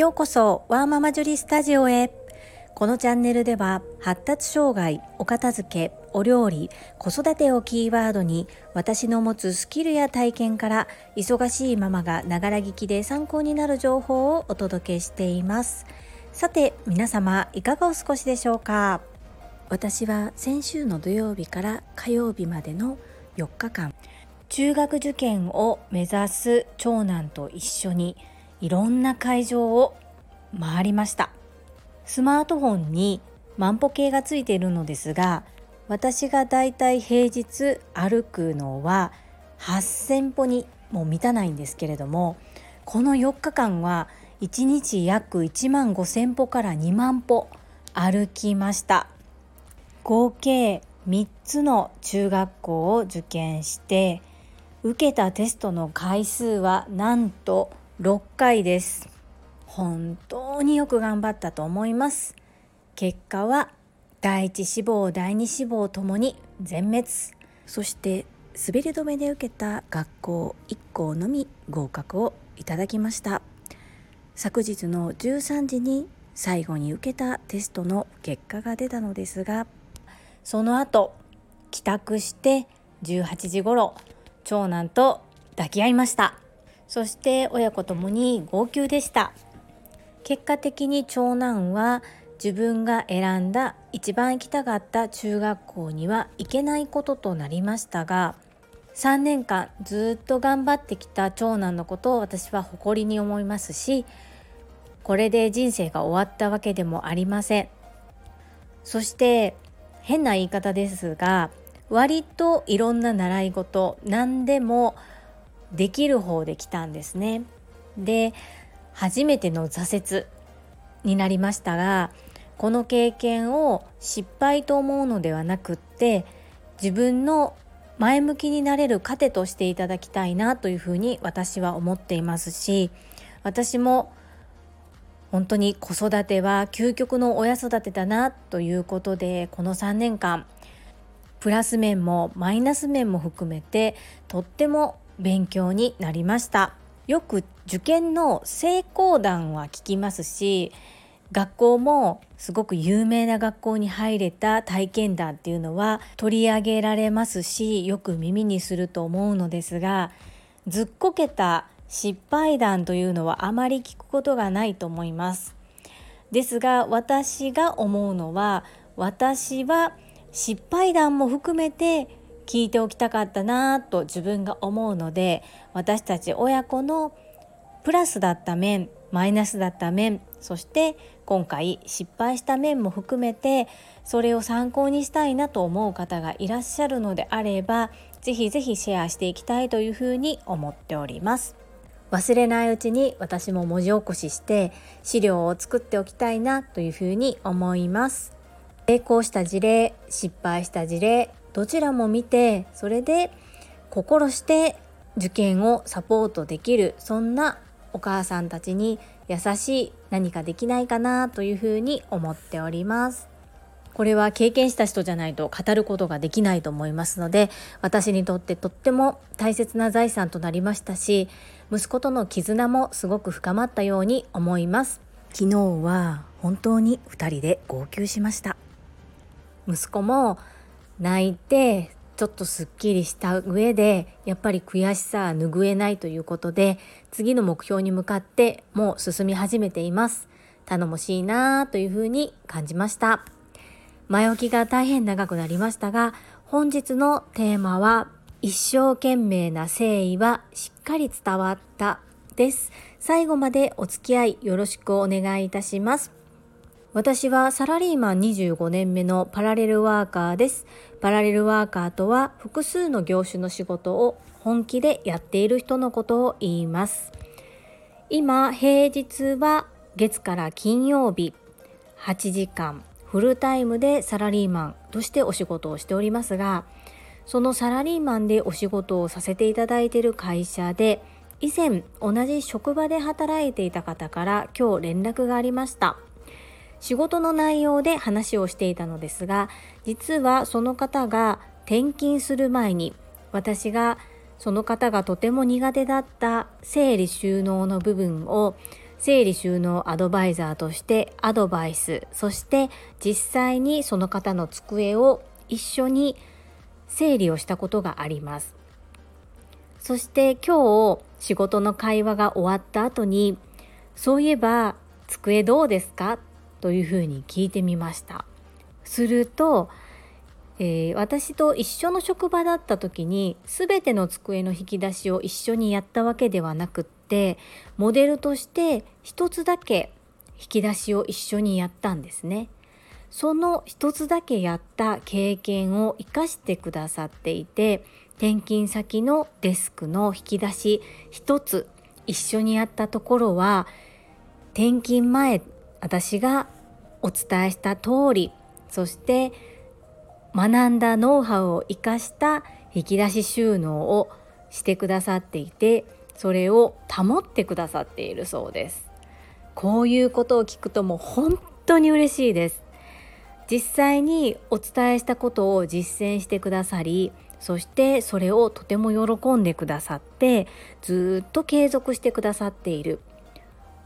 ようこそワーママジュリスタジオへ。このチャンネルでは発達障害、お片付け、お料理、子育てをキーワードに私の持つスキルや体験から忙しいママがながら聞きで参考になる情報をお届けしています。さて皆様いかがお過ごしでしょうか？私は先週の土曜日から火曜日までの4日間。中学受験を目指す長男と一緒にいろんな会場を回りました。スマートフォンに万歩計がついているのですが私がだいたい平日歩くのは8,000歩にも満たないんですけれどもこの4日間は1日約1万5,000歩から2万歩歩きました。合計3つの中学校を受験して受けたテストの回数はなんと6回です。本当によく頑張ったと思います。結果は第一志望第二志望ともに全滅。そして滑り止めで受けた学校1校のみ合格をいただきました。昨日の13時に最後に受けたテストの結果が出たのですがその後帰宅して18時頃長男と抱き合いました。そして親子ともに号泣でした。結果的に長男は自分が選んだ一番行きたかった中学校には行けないこととなりましたが3年間ずっと頑張ってきた長男のことを私は誇りに思いますしこれで人生が終わったわけでもありません。そして変な言い方ですが割といろんな習い事何でもできる方で来たんですね。で初めての挫折になりましたがこの経験を失敗と思うのではなくって自分の前向きになれる糧としていただきたいなというふうに私は思っていますし私も本当に子育ては究極の親育てだなということでこの3年間プラス面もマイナス面も含めてとっても勉強になりましたよく受験の成功談は聞きますし学校もすごく有名な学校に入れた体験談っていうのは取り上げられますしよく耳にすると思うのですがずっこけた失敗談というのはあまり聞くことがないと思います。ですが私が思うのは私は失敗談も含めて聞いておきたかったなと自分が思うので私たち親子のプラスだった面マイナスだった面そして今回失敗した面も含めてそれを参考にしたいなと思う方がいらっしゃるのであればぜひぜひシェアしていきたいというふうに思っております。忘れないうちに私も文字起こしして資料を作っておきたいなというふうに思います。成功した事例失敗した事例どちらも見てそれで心して受験をサポートできるそんなお母さんたちに優しい何かできないかなというふうに思っております。これは経験した人じゃないと語ることができないと思いますので私にとってとっても大切な財産となりましたし息子との絆もすごく深まったように思います。昨日は本当に2人で号泣しました。息子も泣いてちょっとすっきりした上でやっぱり悔しさは拭えないということで次の目標に向かってもう進み始めています。頼もしいなというふうに感じました。前置きが大変長くなりましたが本日のテーマは一生懸命な誠意はしっかり伝わったです。最後までお付き合いよろしくお願いいたします。私はサラリーマン25年目のパラレルワーカーです。パラレルワーカーとは複数の業種の仕事を本気でやっている人のことを言います。今、平日は月から金曜日8時間フルタイムでサラリーマンとしてお仕事をしておりますが、そのサラリーマンでお仕事をさせていただいている会社で以前同じ職場で働いていた方から今日連絡がありました。仕事の内容で話をしていたのですが実はその方が転勤する前に私がその方がとても苦手だった整理収納の部分を整理収納アドバイザーとしてアドバイスそして実際にその方の机を一緒に整理をしたことがあります。そして今日仕事の会話が終わった後にそういえば机どうですか？というふうに聞いてみましたすると、えー、私と一緒の職場だった時に全ての机の引き出しを一緒にやったわけではなくってモデルとして一つだけ引き出しを一緒にやったんですね。その一つだけやった経験を生かしてくださっていて転勤先のデスクの引き出し一つ一緒にやったところは転勤前私がお伝えした通りそして学んだノウハウを生かした引き出し収納をしてくださっていてそれを保ってくださっているそうです。こういうことを聞くともう本当に嬉しいです。実際にお伝えしたことを実践してくださりそしてそれをとても喜んでくださってずっと継続してくださっている。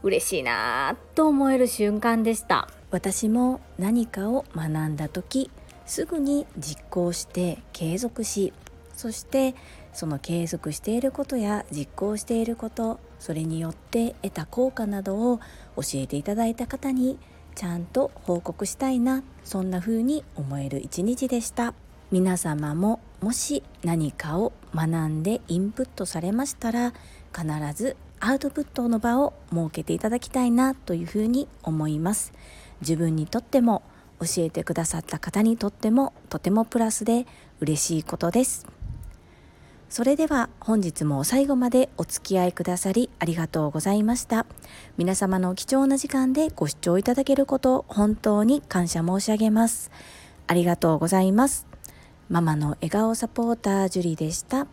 嬉しいなと思える瞬間でした。私も何かを学んだ時すぐに実行して継続しそしてその継続していることや実行していることそれによって得た効果などを教えていただいた方にちゃんと報告したいなそんな風に思える一日でした。皆様ももし何かを学んでインプットされましたら必ずアウトプットの場を設けていただきたいなというふうに思います。自分にとっても教えてくださった方にとってもとてもプラスで嬉しいことです。それでは本日も最後までお付き合いくださりありがとうございました。皆様の貴重な時間でご視聴いただけること本当に感謝申し上げます。ありがとうございます。ママの笑顔サポータージュリでした。